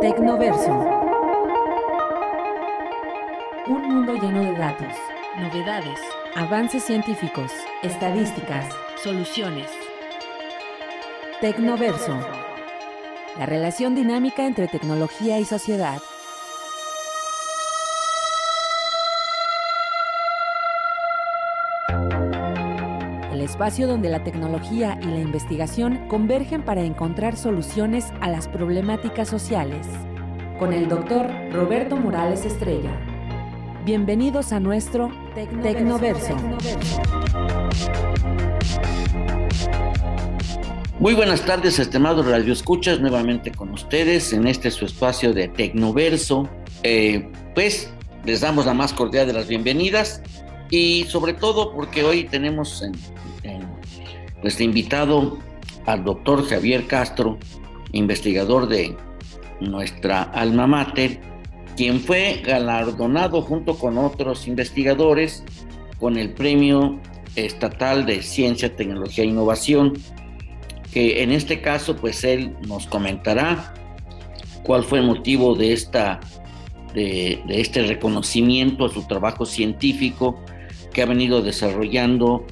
Tecnoverso. Un mundo lleno de datos, novedades, avances científicos, estadísticas, soluciones. Tecnoverso. La relación dinámica entre tecnología y sociedad. Espacio donde la tecnología y la investigación convergen para encontrar soluciones a las problemáticas sociales. Con el doctor Roberto Morales Estrella. Bienvenidos a nuestro Tecnoverso. Muy buenas tardes, estimados radioescuchas, nuevamente con ustedes en este su espacio de Tecnoverso. Eh, pues les damos la más cordial de las bienvenidas y sobre todo porque hoy tenemos en, nuestro invitado al doctor Javier Castro, investigador de nuestra alma mater, quien fue galardonado junto con otros investigadores con el Premio Estatal de Ciencia, Tecnología e Innovación, que en este caso pues él nos comentará cuál fue el motivo de, esta, de, de este reconocimiento a su trabajo científico que ha venido desarrollando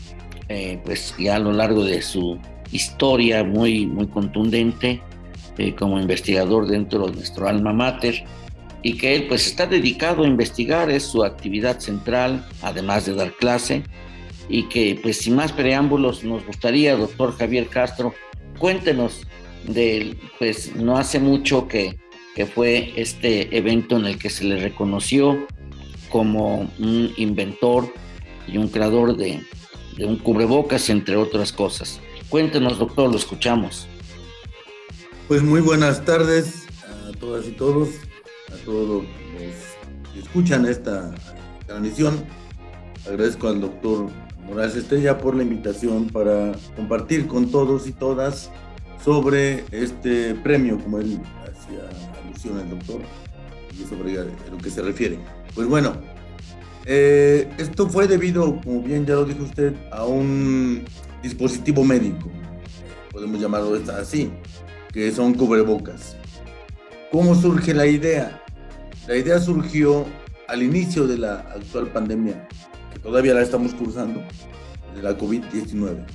eh, pues ya a lo largo de su historia muy, muy contundente eh, como investigador dentro de nuestro alma mater y que él pues está dedicado a investigar, es su actividad central, además de dar clase, y que pues sin más preámbulos nos gustaría, doctor Javier Castro, cuéntenos de, pues no hace mucho que, que fue este evento en el que se le reconoció como un inventor y un creador de, de un cubrebocas, entre otras cosas. Cuéntenos, doctor, lo escuchamos. Pues muy buenas tardes a todas y todos, a todos los que escuchan esta transmisión. Agradezco al doctor Morales Estrella por la invitación para compartir con todos y todas sobre este premio, como él hacía alusión al doctor, y sobre a lo que se refiere. Pues bueno, eh, esto fue debido, como bien ya lo dijo usted, a un dispositivo médico, podemos llamarlo así, que son cubrebocas. ¿Cómo surge la idea? La idea surgió al inicio de la actual pandemia, que todavía la estamos cursando, de la COVID-19.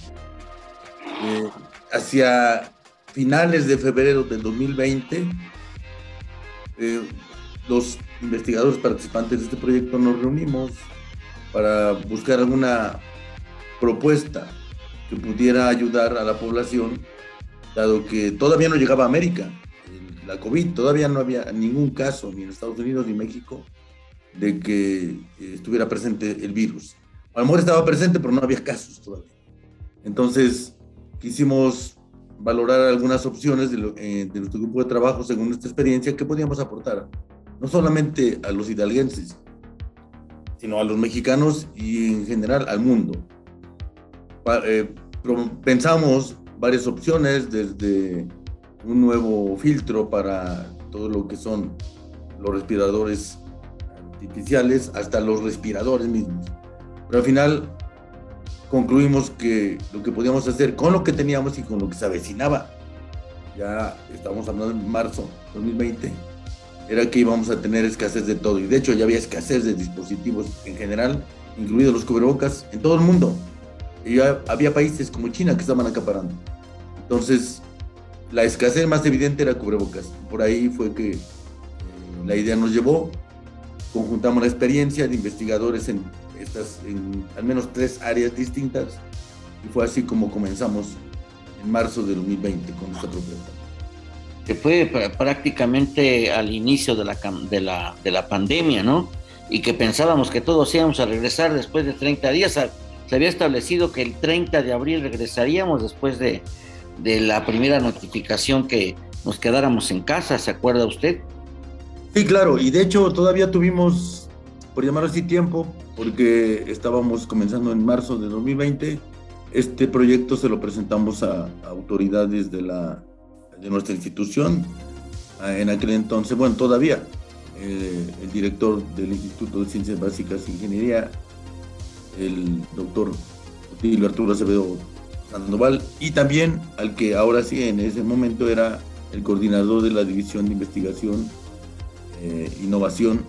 Eh, hacia finales de febrero del 2020, eh, los investigadores participantes de este proyecto nos reunimos para buscar alguna propuesta que pudiera ayudar a la población, dado que todavía no llegaba a América. La COVID todavía no había ningún caso, ni en Estados Unidos ni México, de que estuviera presente el virus. A lo mejor estaba presente, pero no había casos todavía. Entonces, quisimos valorar algunas opciones de, eh, de nuestro grupo de trabajo según nuestra experiencia que podíamos aportar no solamente a los hidalguenses, sino a los mexicanos y en general al mundo. Eh, pensamos varias opciones, desde un nuevo filtro para todo lo que son los respiradores artificiales hasta los respiradores mismos. Pero al final concluimos que lo que podíamos hacer con lo que teníamos y con lo que se avecinaba, ya estamos hablando en marzo 2020, era que íbamos a tener escasez de todo. Y de hecho ya había escasez de dispositivos en general, incluidos los cubrebocas, en todo el mundo. Y había países como China que estaban acaparando. Entonces, la escasez más evidente era cubrebocas. Por ahí fue que eh, la idea nos llevó. Conjuntamos la experiencia de investigadores en al menos tres áreas distintas. Y fue así como comenzamos en marzo de 2020 con esta propuesta que fue prácticamente al inicio de la, de la, de la pandemia, ¿no? Y que pensábamos que todos íbamos a regresar después de 30 días. Se había establecido que el 30 de abril regresaríamos después de, de la primera notificación que nos quedáramos en casa, ¿se acuerda usted? Sí, claro, y de hecho todavía tuvimos, por llamarlo así, tiempo, porque estábamos comenzando en marzo de 2020. Este proyecto se lo presentamos a autoridades de la de nuestra institución. Ah, en aquel entonces, bueno, todavía, eh, el director del Instituto de Ciencias Básicas e Ingeniería, el doctor Otilio Arturo Acevedo Sandoval, y también al que ahora sí en ese momento era el coordinador de la División de Investigación e Innovación,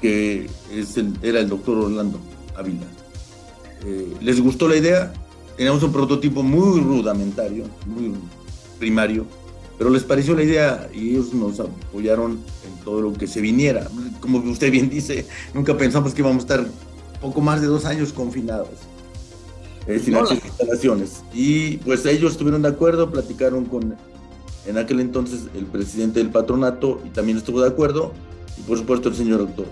que es era el doctor Orlando Ávila. Eh, les gustó la idea, teníamos un prototipo muy rudimentario, muy primario, pero les pareció la idea y ellos nos apoyaron en todo lo que se viniera. Como usted bien dice, nunca pensamos que íbamos a estar poco más de dos años confinados eh, sin instalaciones. Y pues ellos estuvieron de acuerdo, platicaron con en aquel entonces el presidente del patronato y también estuvo de acuerdo, y por supuesto el señor doctor.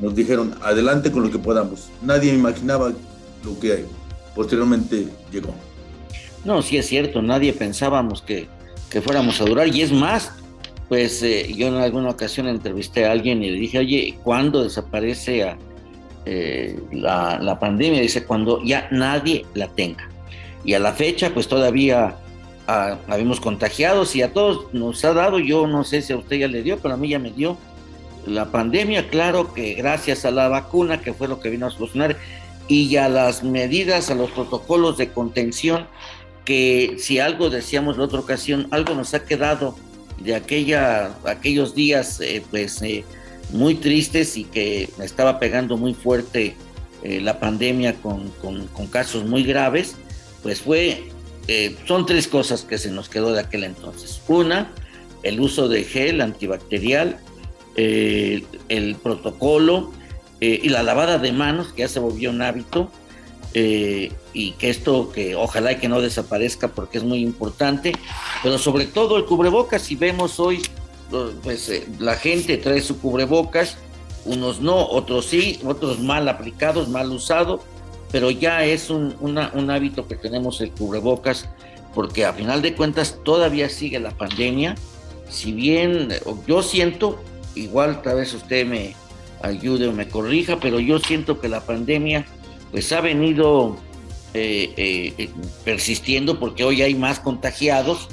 Nos dijeron, adelante con lo que podamos. Nadie imaginaba lo que posteriormente llegó. No, sí es cierto, nadie pensábamos que, que fuéramos a durar, y es más, pues eh, yo en alguna ocasión entrevisté a alguien y le dije, oye, ¿cuándo desaparece eh, la, la, pandemia? Dice, cuando ya nadie la tenga. Y a la fecha, pues todavía habíamos contagiados y a todos nos ha dado, yo no sé si a usted ya le dio, pero a mí ya me dio la pandemia, claro que gracias a la vacuna, que fue lo que vino a solucionar, y a las medidas, a los protocolos de contención, que si algo decíamos la otra ocasión, algo nos ha quedado de aquella, aquellos días eh, pues eh, muy tristes y que estaba pegando muy fuerte eh, la pandemia con, con, con casos muy graves, pues fue eh, son tres cosas que se nos quedó de aquel entonces. Una, el uso de gel antibacterial, eh, el protocolo eh, y la lavada de manos, que ya se volvió un hábito, y que esto, que ojalá y que no desaparezca porque es muy importante, pero sobre todo el cubrebocas, si vemos hoy, pues la gente trae su cubrebocas, unos no, otros sí, otros mal aplicados, mal usados, pero ya es un, un hábito que tenemos el cubrebocas, porque a final de cuentas todavía sigue la pandemia. Si bien yo siento, igual tal vez usted me ayude o me corrija, pero yo siento que la pandemia pues ha venido eh, eh, persistiendo porque hoy hay más contagiados,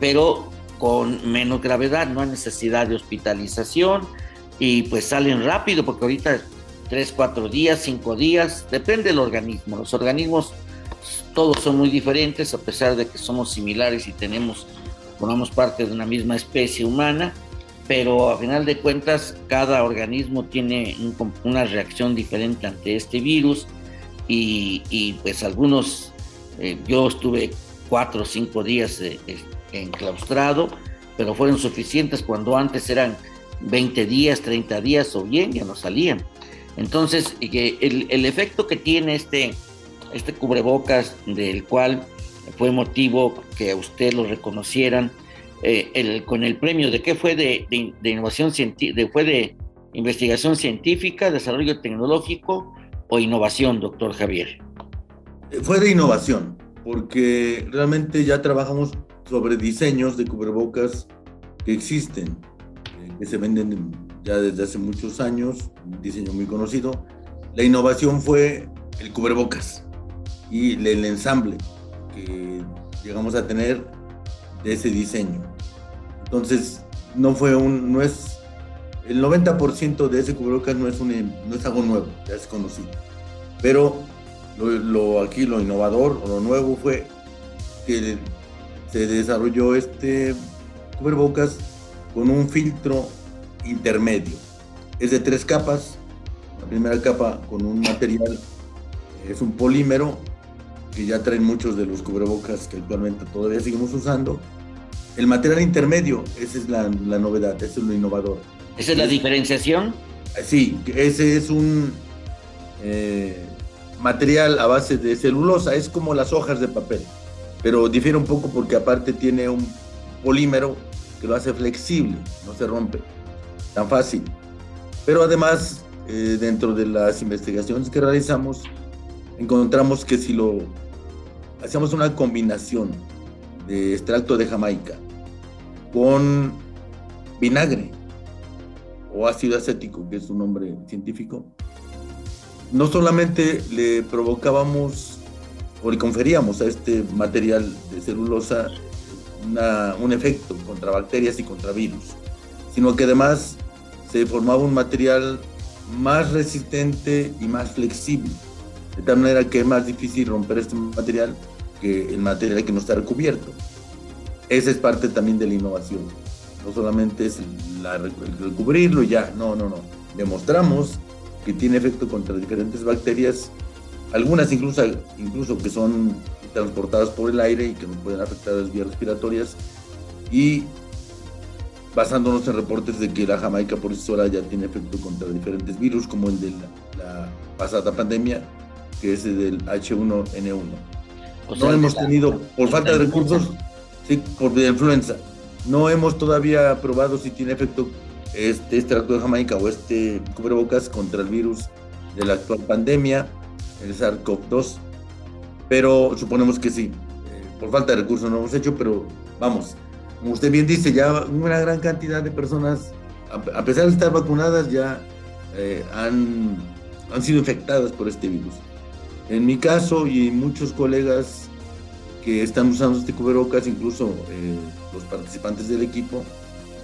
pero con menos gravedad, no hay necesidad de hospitalización y pues salen rápido porque ahorita tres, cuatro días, cinco días, depende del organismo. Los organismos todos son muy diferentes a pesar de que somos similares y tenemos, formamos parte de una misma especie humana, pero a final de cuentas cada organismo tiene una reacción diferente ante este virus y, pues algunos, eh, yo estuve cuatro o cinco días eh, enclaustrado, pero fueron suficientes cuando antes eran 20 días, 30 días o bien ya no salían. Entonces, el, efecto que tiene este, este cubrebocas, del cual fue motivo que a usted lo reconocieran, eh, el, con el premio de qué fue de, de, innovación científica, fue de investigación científica, desarrollo tecnológico o innovación, doctor Javier. Fue de innovación, porque realmente ya trabajamos sobre diseños de cubrebocas que existen, eh, que se venden ya desde hace muchos años, un diseño muy conocido. La innovación fue el cubrebocas y el ensamble que llegamos a tener de ese diseño. Entonces, no fue un, no es, el 90% de ese cubrebocas no es, un, no es algo nuevo, es conocido. Pero lo, aquí lo innovador o lo nuevo fue que se desarrolló este cubrebocas con un filtro intermedio. Es de tres capas. La primera capa con un material es un polímero que ya traen muchos de los cubrebocas que actualmente todavía seguimos usando. El material intermedio, esa es la, la novedad, eso es lo innovador. ¿Esa es la diferenciación? Sí, ese es un eh, material a base de celulosa, es como las hojas de papel, pero difiere un poco porque aparte tiene un polímero que lo hace flexible, no se rompe tan fácil. Pero además, eh, dentro de las investigaciones que realizamos, encontramos que si lo hacíamos una combinación de extracto de Jamaica con vinagre o ácido acético, que es su nombre científico, no solamente le provocábamos o le conferíamos a este material de celulosa un efecto contra bacterias y contra virus, sino que además se formaba un material más resistente y más flexible, de tal manera que es más difícil romper este material que el material que no está recubierto. esa es parte también de la innovación. No solamente es el, cubrirlo y ya, no, no, no. Demostramos que tiene efecto contra diferentes bacterias, algunas incluso, incluso que son transportadas por el aire y que nos pueden afectar las vías respiratorias. Y basándonos en reportes de que la jamaica por sí sola ya tiene efecto contra diferentes virus, como el de la, pasada pandemia, que es el del H1N1. no hemos tenido, por falta de recursos, sí, por la influenza, no hemos todavía probado si tiene efecto este extracto de Jamaica o este cubrebocas contra el virus de la actual pandemia, el SARS-CoV-2, pero suponemos que sí. Eh, por falta de recursos no hemos hecho, pero vamos, como usted bien dice, ya una gran cantidad de personas, a pesar de estar vacunadas, ya eh, han, han sido infectadas por este virus. En mi caso y muchos colegas que están usando este cubrebocas, incluso eh, los participantes del equipo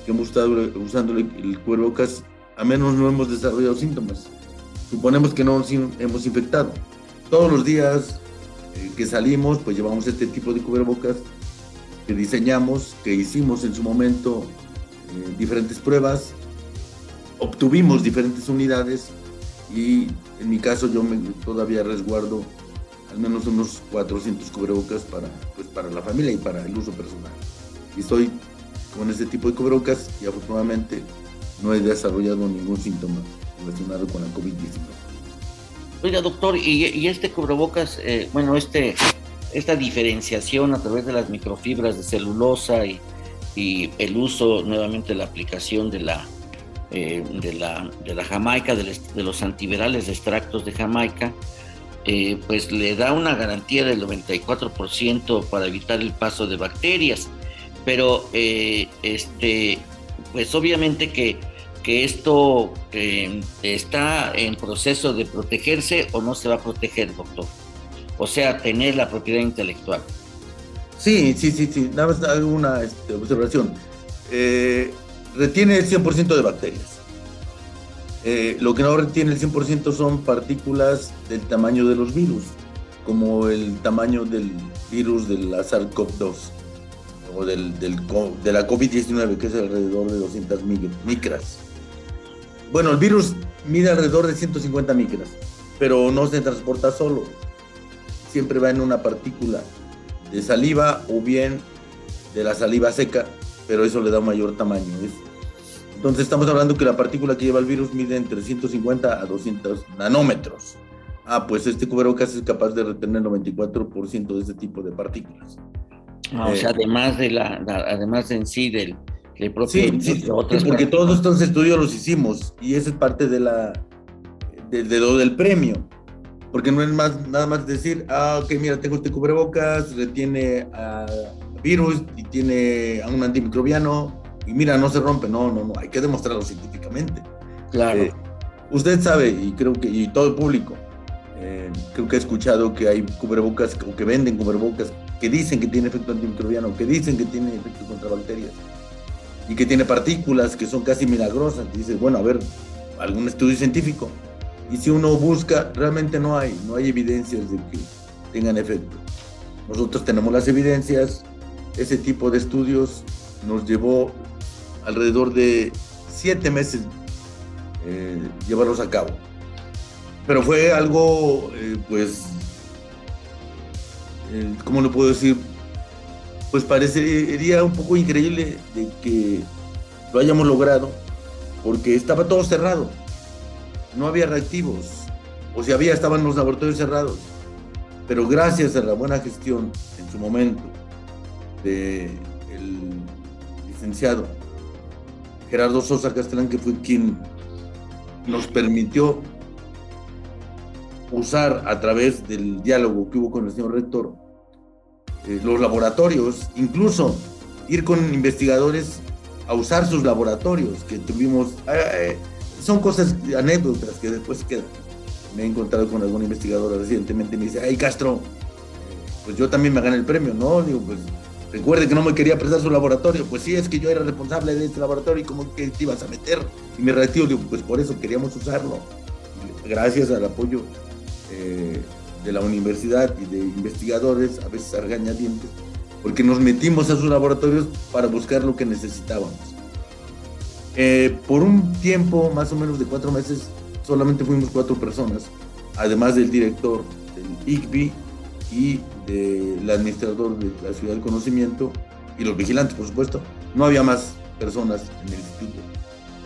que hemos estado usando el, cubrebocas, a menos no hemos desarrollado síntomas. Suponemos que no hemos infectado. Todos los días eh, que salimos, pues llevamos este tipo de cubrebocas que diseñamos, que hicimos en su momento eh, diferentes pruebas, obtuvimos diferentes unidades y en mi caso yo todavía resguardo al menos unos 400 cubrebocas para, pues, para la familia y para el uso personal. Y estoy con este tipo de cubrebocas y afortunadamente no he desarrollado ningún síntoma relacionado con la COVID-19. Oiga, doctor, y, este cubrebocas, eh, bueno, este esta diferenciación a través de las microfibras de celulosa y, el uso nuevamente de la aplicación de la, eh, de la, de la jamaica, de, los antivirales de extractos de jamaica, eh, pues le da una garantía del 94% para evitar el paso de bacterias. Pero eh, este, pues obviamente que, que esto está en proceso de protegerse o no se va a proteger, doctor o sea, tener la propiedad intelectual. Sí, sí, sí, sí, nada más este, observación. Eh, retiene el 100% de bacterias. Eh, lo que no retiene el 100% son partículas del tamaño de los virus, como el tamaño del virus de la SARS-CoV-2 o del, de la COVID-19, que es alrededor de 200 micras. Bueno, el virus mide alrededor de 150 micras, pero no se transporta solo siempre va en una partícula de saliva o bien de la saliva seca, pero eso le da un mayor tamaño. Entonces estamos hablando que la partícula que lleva el virus mide entre 150 a 200 nanómetros. Ah, pues este cubrebocas es capaz de retener el 94% de ese tipo de partículas. Ah, o sea, eh, además de la, además en sí del, propio sí, sí, porque todos estos estudios los hicimos y esa es parte de la de, de lo del premio porque no es más, nada más decir, ah, ok, mira, tengo este cubrebocas, retiene a virus y tiene a un antimicrobiano, y mira, no se rompe. No, no, no, hay que demostrarlo científicamente. Claro. Eh, usted sabe, y creo que, y todo el público, eh, creo que he escuchado que hay cubrebocas o que venden cubrebocas que dicen que tiene efecto antimicrobiano, que dicen que tiene efecto contra bacterias y que tiene partículas que son casi milagrosas. Y dices, bueno, a ver, algún estudio científico. Y si uno busca, realmente no hay, no hay evidencias de que tengan efecto. Nosotros tenemos las evidencias, ese tipo de estudios nos llevó alrededor de siete meses eh, llevarlos a cabo. Pero fue algo, eh, pues, eh, ¿cómo lo puedo decir? Pues parecería un poco increíble de que lo hayamos logrado, porque estaba todo cerrado no había reactivos, o si había, estaban los laboratorios cerrados. Pero gracias a la buena gestión en su momento del licenciado Gerardo Sosa Castellán, que fue quien nos permitió usar a través del diálogo que hubo con el señor rector eh, los laboratorios, incluso ir con investigadores a usar sus laboratorios que tuvimos. Eh, son cosas, anécdotas que después quedan. Me he encontrado con algún investigador recientemente me dice, ay Castro, pues yo también me gané el premio, ¿no? Digo, pues recuerde que no me quería prestar su laboratorio. Pues sí, es que yo era responsable de este laboratorio y cómo que te ibas a meter. Y me reactivo, digo, pues por eso queríamos usarlo. Gracias al apoyo eh, de la universidad y de investigadores, a veces argañadientes, porque nos metimos a sus laboratorios para buscar lo que necesitábamos. Eh, por un tiempo, más o menos de cuatro meses, solamente fuimos cuatro personas, además del director del ICBI y del administrador de la Ciudad del Conocimiento y los vigilantes, por supuesto. No había más personas en el instituto,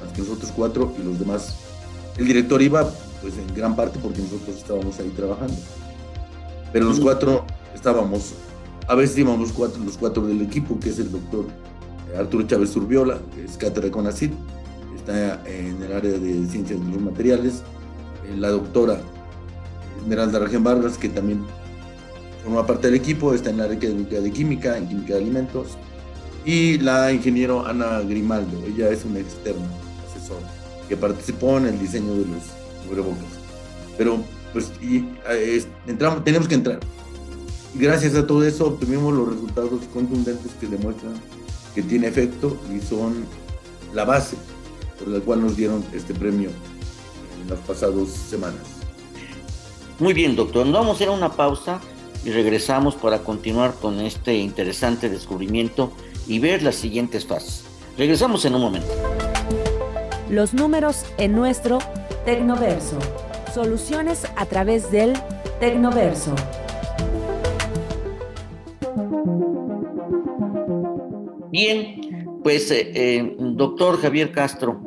más que nosotros cuatro y los demás. El director iba, pues en gran parte porque nosotros estábamos ahí trabajando. Pero los cuatro estábamos, a veces íbamos los cuatro, los cuatro del equipo, que es el doctor Arturo Chávez Turbiola, que es cátedra con ACID, está en el área de ciencias de los materiales, eh, la doctora Esmeralda Rajen Vargas, que también forma parte del equipo, está en la área de química, en química de alimentos, y la ingeniero Ana Grimaldo, ella es una externa asesora que participó en el diseño de los cubrebocas. Pero, pues, y, eh, entramos, tenemos que entrar. gracias a todo eso obtuvimos los resultados contundentes que demuestran que tiene efecto y son la base por la cual nos dieron este premio en las pasadas semanas. Muy bien, doctor. Vamos a ir a una pausa y regresamos para continuar con este interesante descubrimiento y ver las siguientes fases. Regresamos en un momento. Los números en nuestro Tecnoverso. Soluciones a través del Tecnoverso. Bien, pues eh, eh, doctor Javier Castro,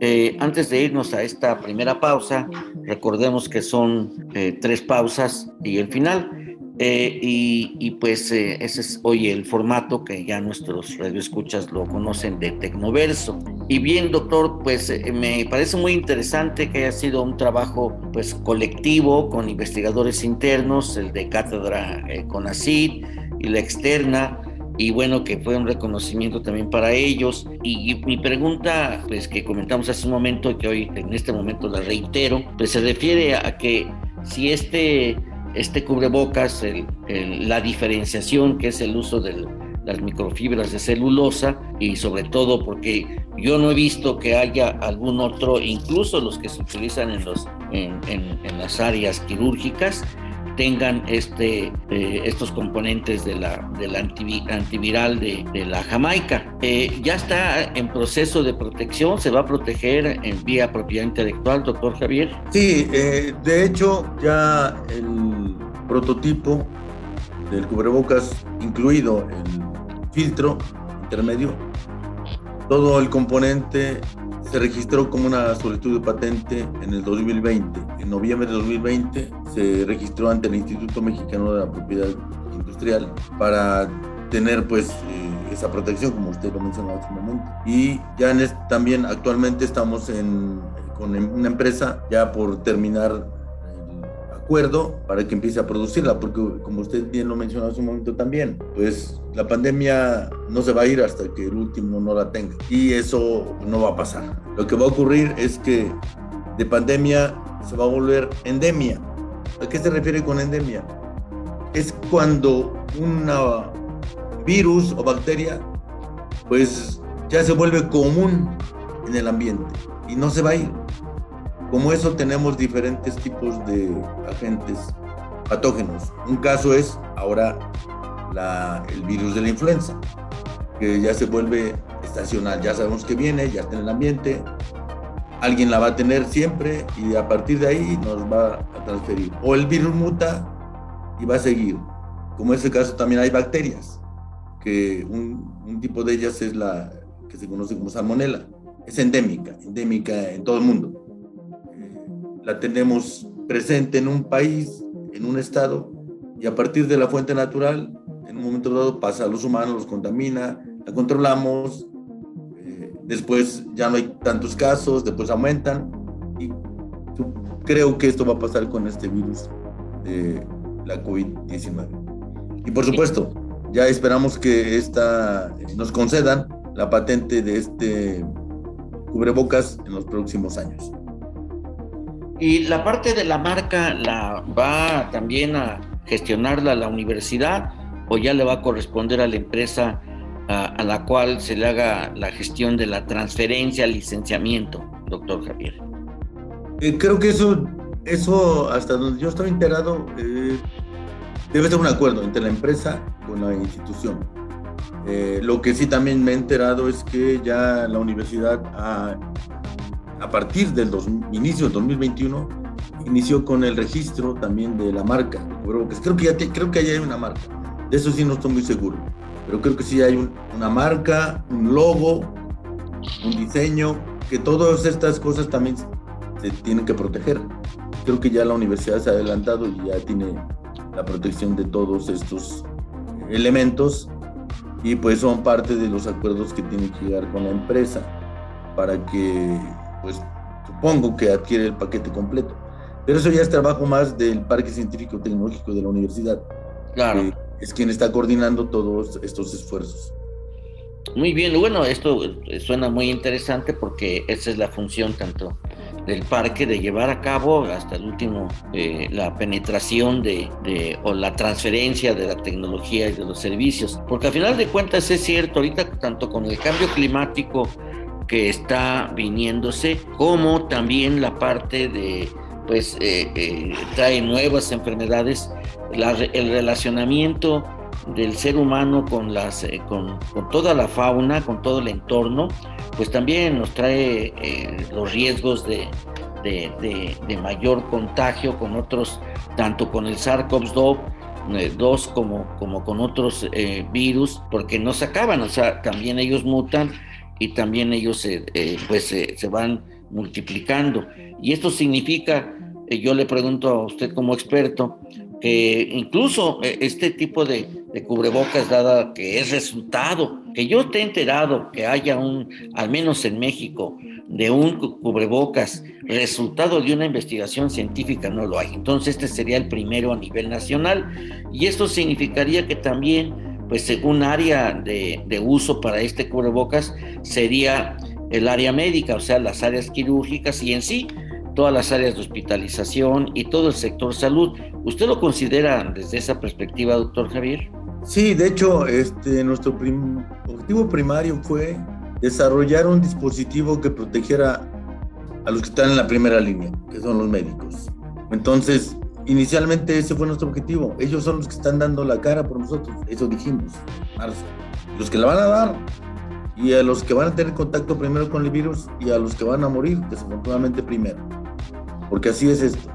eh, antes de irnos a esta primera pausa, recordemos que son tres pausas y el final. Eh, y, pues eh, ese es hoy el formato que ya nuestros radioescuchas lo conocen de Tecnoverso. Y bien, doctor, pues eh, me parece muy interesante que haya sido un trabajo pues colectivo con investigadores internos, el de cátedra con ACID y la externa, y bueno, que fue un reconocimiento también para ellos. Y, mi pregunta, pues que comentamos hace un momento y que hoy en este momento la reitero, pues se refiere a que si este este cubrebocas, la diferenciación que es el uso de las microfibras de celulosa y sobre todo porque yo no he visto que haya algún otro, incluso los que se utilizan en, los, en, las áreas quirúrgicas, tengan este, eh, estos componentes de la, del antiviral de, la Jamaica. Eh, ya está en proceso de protección, se va a proteger en vía propiedad intelectual, doctor Javier. Sí, eh, de hecho ya el prototipo del cubrebocas, incluido el filtro intermedio, todo el componente se registró como una solicitud de patente en el 2020. En noviembre de 2020 se registró ante el Instituto Mexicano de la Propiedad Industrial para tener pues eh, esa protección como usted lo mencionó hace un momento. Y ya también actualmente estamos en, con una empresa ya por terminar acuerdo para que empiece a producirla, porque como usted bien lo mencionó hace un momento también, pues la pandemia no se va a ir hasta que el último no la tenga y eso no va a pasar. Lo que va a ocurrir es que de pandemia se va a volver endemia. ¿A qué se refiere con endemia? Es cuando un virus o bacteria pues ya se vuelve común en el ambiente y no se va a ir como eso tenemos diferentes tipos de agentes patógenos. Un caso es ahora el virus de la influenza, que ya se vuelve estacional. Ya sabemos que viene, ya está en el ambiente, alguien la va a tener siempre y a partir de ahí nos va a transferir. O el virus muta y va a seguir. Como este caso también hay bacterias, que un, un tipo de ellas es la que se conoce como salmonella. Es endémica, endémica en todo el mundo la tenemos presente en un país, en un estado, y a partir de la fuente natural, en un momento dado pasa a los humanos, los contamina, la controlamos, eh, después ya no hay tantos casos, después aumentan, y creo que esto va a pasar con este virus de la COVID-19. Y por supuesto, ya esperamos que esta, nos concedan la patente de este cubrebocas en los próximos años. Y la parte de la marca la va también a gestionarla la universidad o ya le va a corresponder a la empresa a, la cual se le haga la gestión de la transferencia, licenciamiento, doctor Javier. Eh, creo que eso, eso hasta donde yo estoy enterado, eh, debe ser un acuerdo entre la empresa con la institución. Eh, lo que sí también me he enterado es que ya la universidad, a, a partir del inicio del 2021, inició con el registro también de la marca. Creo que ya creo que hay una marca. De eso sí no estoy muy seguro. Pero creo que sí hay una marca, un logo, un diseño, que todas estas cosas también se tienen que proteger. Creo que ya la universidad se ha adelantado y ya tiene la protección de todos estos elementos y pues son parte de los acuerdos que tiene que llegar con la empresa para que, pues supongo que adquiere el paquete completo. Pero eso ya es trabajo más del Parque Científico Tecnológico de la universidad. Claro. es quien está coordinando todos estos esfuerzos. Muy bien, bueno, esto suena muy interesante porque esa es la función tanto del parque de llevar a cabo hasta el último eh, la penetración de, de, o la transferencia de la tecnología y de los servicios. Porque al final de cuentas es cierto, ahorita tanto con el cambio climático que está viniéndose, como también la parte de pues eh, eh, trae nuevas enfermedades, el relacionamiento del ser humano con, las, eh, con, toda la fauna, con todo el entorno, pues también nos trae los riesgos de, de, mayor contagio con otros, tanto con el SARS-CoV-2 dos como, como con otros virus, porque no se acaban, o sea, también ellos mutan y también ellos pues se van multiplicando. Y esto significa eh, yo le pregunto a usted como experto, que incluso eh, este tipo de, cubrebocas, dada que es resultado, que yo te he enterado que haya un, al menos en México, de un cubrebocas, resultado de una investigación científica, no lo hay. Entonces este sería el primero a nivel nacional y esto significaría que también, pues un área de, de uso para este cubrebocas sería el área médica, o sea, las áreas quirúrgicas y en sí todas las áreas de hospitalización y todo el sector salud. ¿Usted lo considera desde esa perspectiva, doctor Javier? Sí, de hecho, este, nuestro objetivo primario fue desarrollar un dispositivo que protegiera a los que están en la primera línea, que son los médicos. Entonces, inicialmente ese fue nuestro objetivo. Ellos son los que están dando la cara por nosotros. Eso dijimos, marzo. Los que la van a dar y a los que van a tener contacto primero con el virus y a los que van a morir, desafortunadamente primero porque así es esto.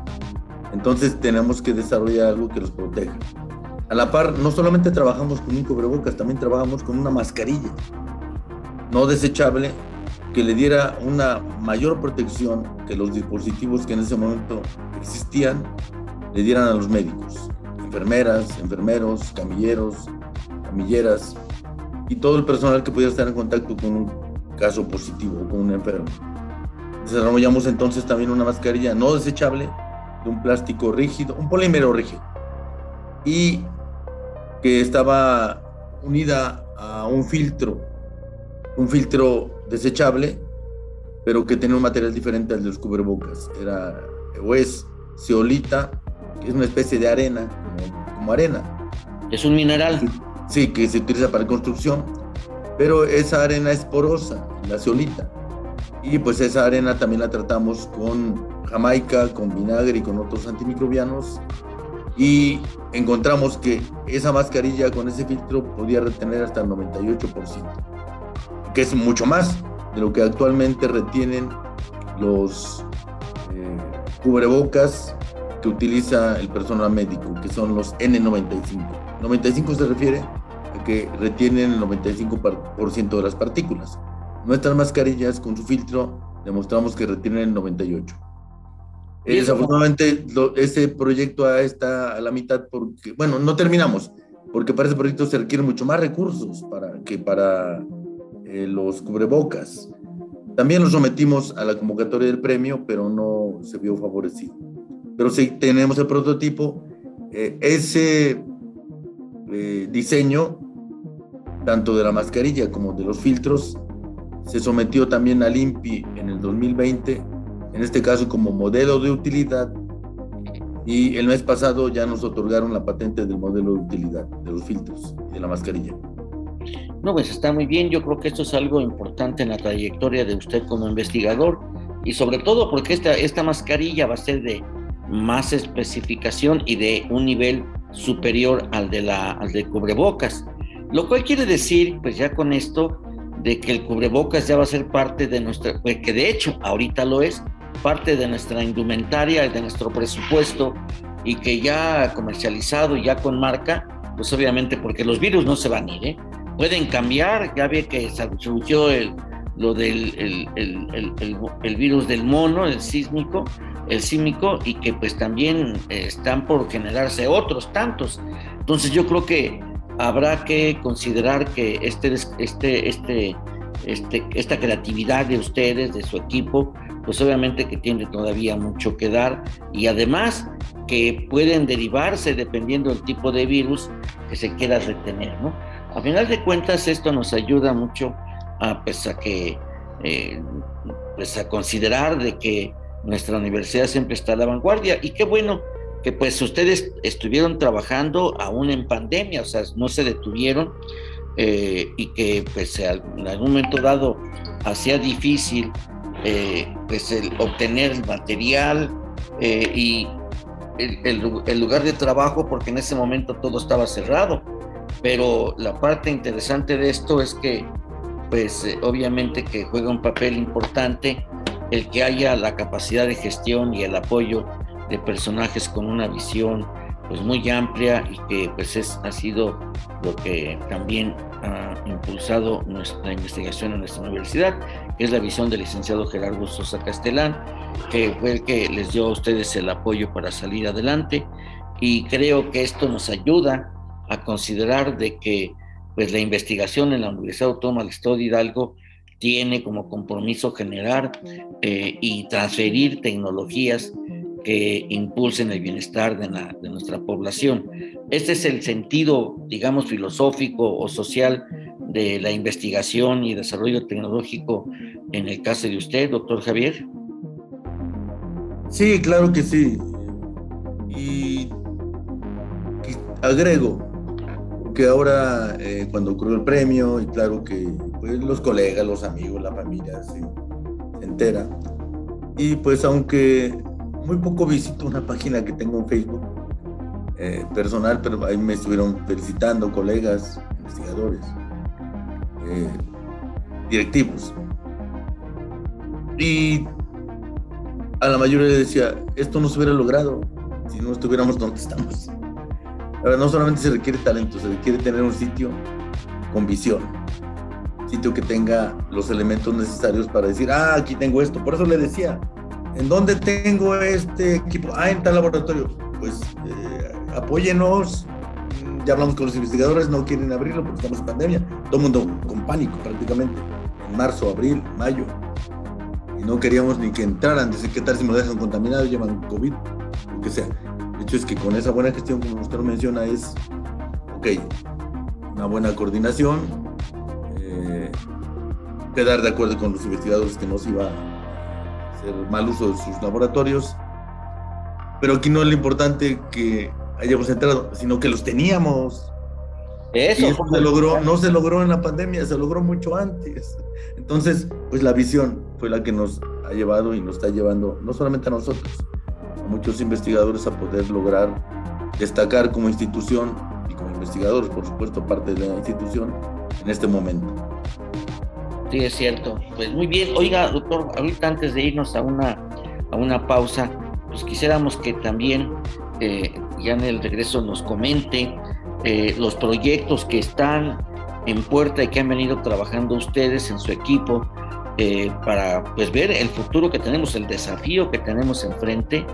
Entonces tenemos que desarrollar algo que los proteja. A la par, no solamente trabajamos con un cubrebocas, también trabajamos con una mascarilla no desechable que le diera una mayor protección que los dispositivos que en ese momento existían le dieran a los médicos, enfermeras, enfermeros, camilleros, camilleras y todo el personal que pudiera estar en contacto con un caso positivo, con un enfermo. Desarrollamos entonces también una mascarilla no desechable de un plástico rígido, un polímero rígido, y que estaba unida a un filtro, un filtro desechable, pero que tenía un material diferente al de los cubrebocas. Era o es ceolita, es una especie de arena, como, arena. Es un mineral. Sí, que se utiliza para construcción, pero esa arena es porosa, la ceolita y pues esa arena también la tratamos con jamaica, con vinagre y con otros antimicrobianos. Y encontramos que esa mascarilla con ese filtro podía retener hasta el 98%, que es mucho más de lo que actualmente retienen los eh, cubrebocas que utiliza el personal médico, que son los N95. 95 se refiere a que retienen el 95% de las partículas. Nuestras mascarillas con su filtro demostramos que retienen el 98. desafortunadamente ese proyecto está a la mitad porque, bueno, no terminamos, porque para ese proyecto se requieren mucho más recursos para, que para eh, los cubrebocas. También lo sometimos a la convocatoria del premio, pero no se vio favorecido. Pero sí tenemos el prototipo. Eh, ese eh, diseño, tanto de la mascarilla como de los filtros, se sometió también al INPI en el 2020, en este caso como modelo de utilidad, y el mes pasado ya nos otorgaron la patente del modelo de utilidad, de los filtros y de la mascarilla. No, pues está muy bien, yo creo que esto es algo importante en la trayectoria de usted como investigador y sobre todo porque esta, esta mascarilla va a ser de más especificación y de un nivel superior al de la al de cubrebocas. Lo cual quiere decir, pues ya con esto, de que el cubrebocas ya va a ser parte de nuestra, pues que de hecho ahorita lo es, parte de nuestra indumentaria, de nuestro presupuesto y que ya comercializado, ya con marca, pues obviamente porque los virus no se van a ir, ¿eh? pueden cambiar, ya ve que surgió el, lo del el, virus del mono, el sísmico, el sísmico, y que pues también eh, están por generarse otros tantos. Entonces yo creo que habrá que considerar que este, este, este, este, esta creatividad de ustedes, de su equipo, pues obviamente que tiene todavía mucho que dar y además que pueden derivarse dependiendo del tipo de virus que se quiera retener, ¿no? A final de cuentas esto nos ayuda mucho a, pues, a que, eh, pues a considerar de que nuestra universidad siempre está a la vanguardia y qué bueno que pues ustedes estuvieron trabajando aún en pandemia, o sea, no se detuvieron eh, y que pues en algún momento dado hacía difícil eh, pues el obtener el material eh, y el, lugar de trabajo porque en ese momento todo estaba cerrado. Pero la parte interesante de esto es que pues obviamente que juega un papel importante el que haya la capacidad de gestión y el apoyo de personajes con una visión pues muy amplia y que pues es, ha sido lo que también ha impulsado nuestra investigación en nuestra universidad, que es la visión del licenciado Gerardo Sosa Castellán, que fue el que les dio a ustedes el apoyo para salir adelante. Y creo que esto nos ayuda a considerar de que pues la investigación en la Universidad Autónoma del Estado de Hidalgo tiene como compromiso generar eh, y transferir tecnologías que impulsen el bienestar de, nuestra población. Este es el sentido, digamos, filosófico o social de la investigación y desarrollo tecnológico en el caso de usted, doctor Javier. Sí, claro que sí. Y, agrego que ahora eh, cuando ocurrió el premio, y claro que pues, los colegas, los amigos, la familia se entera. Y pues aunque muy poco visito una página que tengo en Facebook eh, personal, pero ahí me estuvieron felicitando colegas, investigadores, eh, directivos. Y a la mayoría decía, esto no se hubiera logrado si no estuviéramos donde estamos. Ahora, no solamente se requiere talento, se requiere tener un sitio con visión, sitio que tenga los elementos necesarios para decir, ah, aquí tengo esto. Por eso le decía, ¿En dónde tengo este equipo? Ah, en tal laboratorio. Pues eh, apóyenos. Ya hablamos con los investigadores, no quieren abrirlo porque estamos en pandemia. Todo el mundo con pánico prácticamente. En marzo, abril, mayo. Y no queríamos ni que entraran. Decir, ¿qué tal si me dejan contaminado? Llevan COVID, lo que sea. Hecho, es que con esa buena gestión, como usted lo menciona, es, ok, una buena coordinación, eh, quedar de acuerdo con los investigadores que nos iba a el mal uso de sus laboratorios. Pero aquí no es lo importante que hayamos entrado, sino que los teníamos. Eso, se logró, no se logró en la pandemia, se logró mucho antes. Entonces, pues la visión fue la que nos ha llevado y nos está llevando, no solamente a nosotros, muchos investigadores a poder lograr destacar como institución y como investigadores, por supuesto, parte de la institución en este momento. Sí, es cierto. Pues muy bien. Oiga, doctor, ahorita antes de irnos a una, a una pausa, pues quisiéramos que también eh, ya en el regreso nos comente eh, los proyectos que están en puerta y que han venido trabajando ustedes en su equipo eh, para pues ver el futuro que tenemos, el desafío que tenemos enfrente,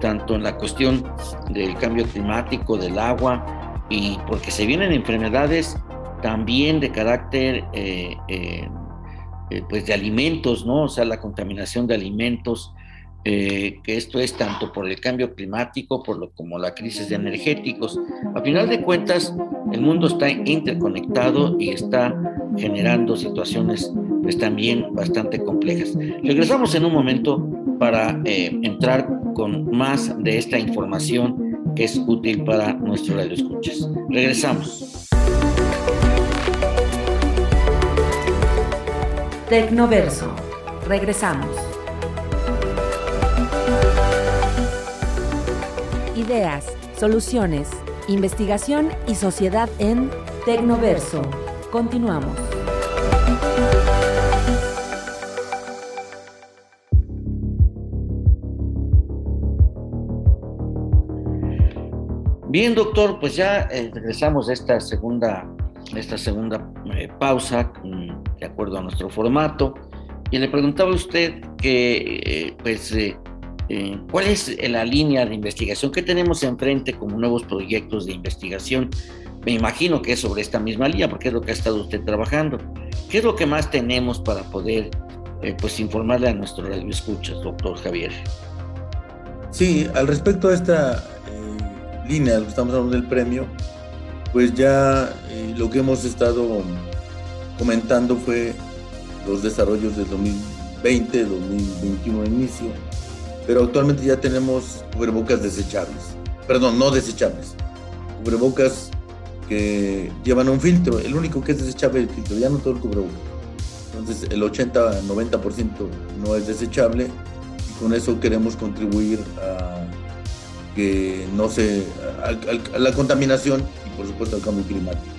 tanto en la cuestión del cambio climático, del agua, y porque se vienen enfermedades también de carácter eh, pues de alimentos, ¿no? O sea, la contaminación de alimentos, eh, que esto es tanto por el cambio climático por lo, como la crisis de energéticos. A final de cuentas, el mundo está interconectado y está generando situaciones pues también bastante complejas. Regresamos en un momento para eh, entrar con más de esta información que es útil para nuestro radio escuchas. Regresamos. Tecnoverso. Regresamos. Ideas, soluciones, investigación y sociedad en Tecnoverso. Continuamos. Bien, doctor, pues ya eh, regresamos a esta segunda, esta segunda eh, pausa, de acuerdo a nuestro formato, y le preguntaba a usted que, eh, pues, ¿cuál es la línea de investigación que tenemos enfrente como nuevos proyectos de investigación? Me imagino que es sobre esta misma línea, porque es lo que ha estado usted trabajando. ¿Qué es lo que más tenemos para poder, pues, informarle a nuestros radioescuchas, doctor Javier? Sí, al respecto a esta línea, estamos hablando del premio, pues ya eh, lo que hemos estado comentando fue los desarrollos del 2020, 2021 inicio, pero actualmente ya tenemos cubrebocas desechables, perdón, no desechables, cubrebocas que llevan un filtro, el único que es desechable es el filtro, ya no todo el cubrebocas. Entonces el 80-90% no es desechable y con eso queremos contribuir a no se, a, la contaminación y por supuesto al cambio climático.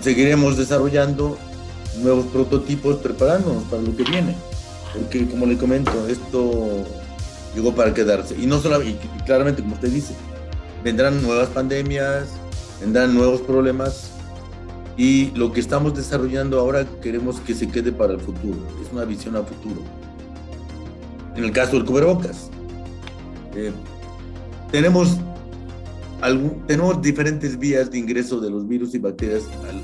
Seguiremos desarrollando nuevos prototipos, preparándonos para lo que viene, porque como le comento, esto llegó para quedarse. Y no solo, claramente como usted dice, vendrán nuevas pandemias, vendrán nuevos problemas, y lo que estamos desarrollando ahora queremos que se quede para el futuro, es una visión a futuro. En el caso del cubrebocas, eh, tenemos, tenemos diferentes vías de ingreso de los virus y bacterias al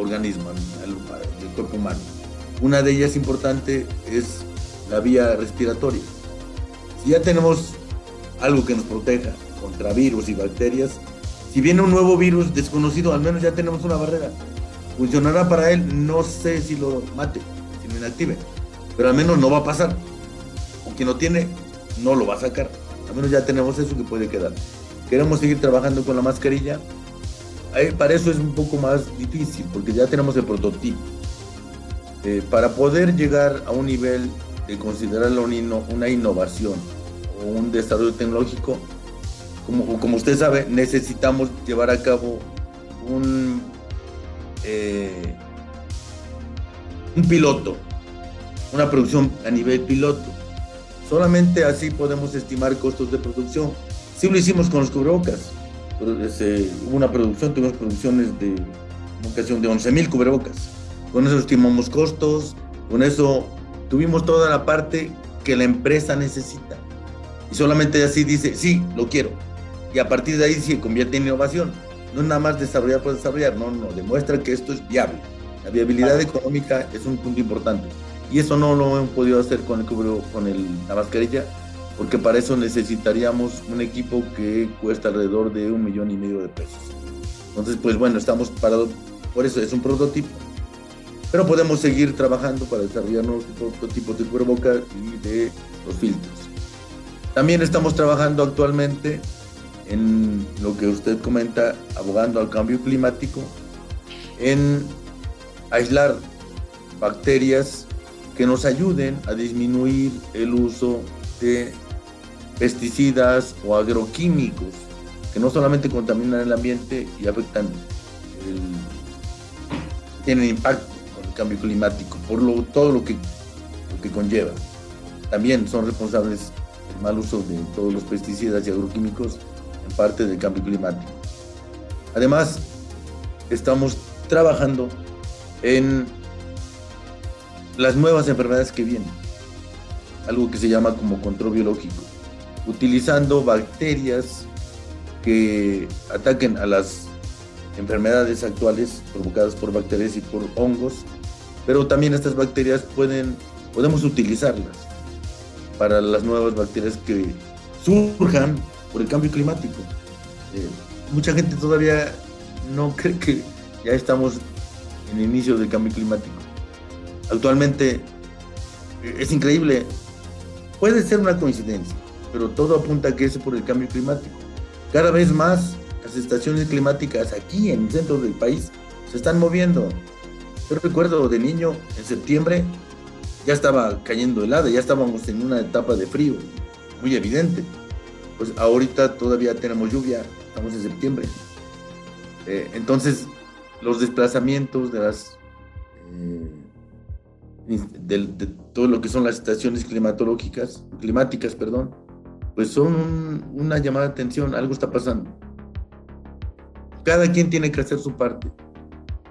organismo, al, cuerpo humano. Una de ellas importante es la vía respiratoria. Si ya tenemos algo que nos proteja contra virus y bacterias, si viene un nuevo virus desconocido, al menos ya tenemos una barrera. Funcionará para él, no sé si lo mate, si lo inactive, pero al menos no va a pasar. O quien lo tiene, no lo va a sacar. Al menos ya tenemos eso que puede quedar. Queremos seguir trabajando con la mascarilla. para eso es un poco más difícil, porque ya tenemos el prototipo. Eh, para poder llegar a un nivel de considerarlo una innovación o un desarrollo tecnológico, como, usted sabe, necesitamos llevar a cabo un, eh, un piloto, una producción a nivel piloto. Solamente así podemos estimar costos de producción. Sí lo hicimos con los cubrebocas. Este, hubo una producción, tuvimos producciones de ocasión de 11 mil cubrebocas. Con eso estimamos costos, con eso tuvimos toda la parte que la empresa necesita. Y solamente así dice, sí, lo quiero. Y a partir de ahí se convierte en innovación. No es nada más desarrollar por desarrollar, no, no, demuestra que esto es viable. La viabilidad económica es un punto importante. Y eso no lo hemos podido hacer con, el con el, la mascarilla, porque para eso necesitaríamos un equipo que cuesta alrededor de un millón y medio de pesos. Entonces, pues bueno, estamos parados, por eso es un prototipo. Pero podemos seguir trabajando para desarrollar nuevos prototipos de boca y de los filtros. También estamos trabajando actualmente en lo que usted comenta, abogando al cambio climático, en aislar bacterias que nos ayuden a disminuir el uso de pesticidas o agroquímicos que no solamente contaminan el ambiente y afectan el, tienen impacto con el cambio climático por lo, todo lo que, lo que conlleva. También son responsables el mal uso de todos los pesticidas y agroquímicos en parte del cambio climático. Además, estamos trabajando en las nuevas enfermedades que vienen, algo que se llama como control biológico, utilizando bacterias que ataquen a las enfermedades actuales provocadas por bacterias y por hongos, pero también estas bacterias pueden, podemos utilizarlas para las nuevas bacterias que surjan por el cambio climático. Eh, mucha gente todavía no cree que ya estamos en el inicio del cambio climático actualmente eh, es increíble. Puede ser una coincidencia, pero todo apunta a que es por el cambio climático. Cada vez más las estaciones climáticas aquí en el centro del país se están moviendo. Yo recuerdo de niño, en septiembre, ya estaba cayendo helada, ya estábamos en una etapa de frío, muy evidente. Pues ahorita todavía tenemos lluvia, estamos en septiembre. Eh, entonces, los desplazamientos de las eh, de, todo lo que son las estaciones climatológicas, climáticas, perdón, pues son una llamada de atención, algo está pasando. Cada quien tiene que hacer su parte.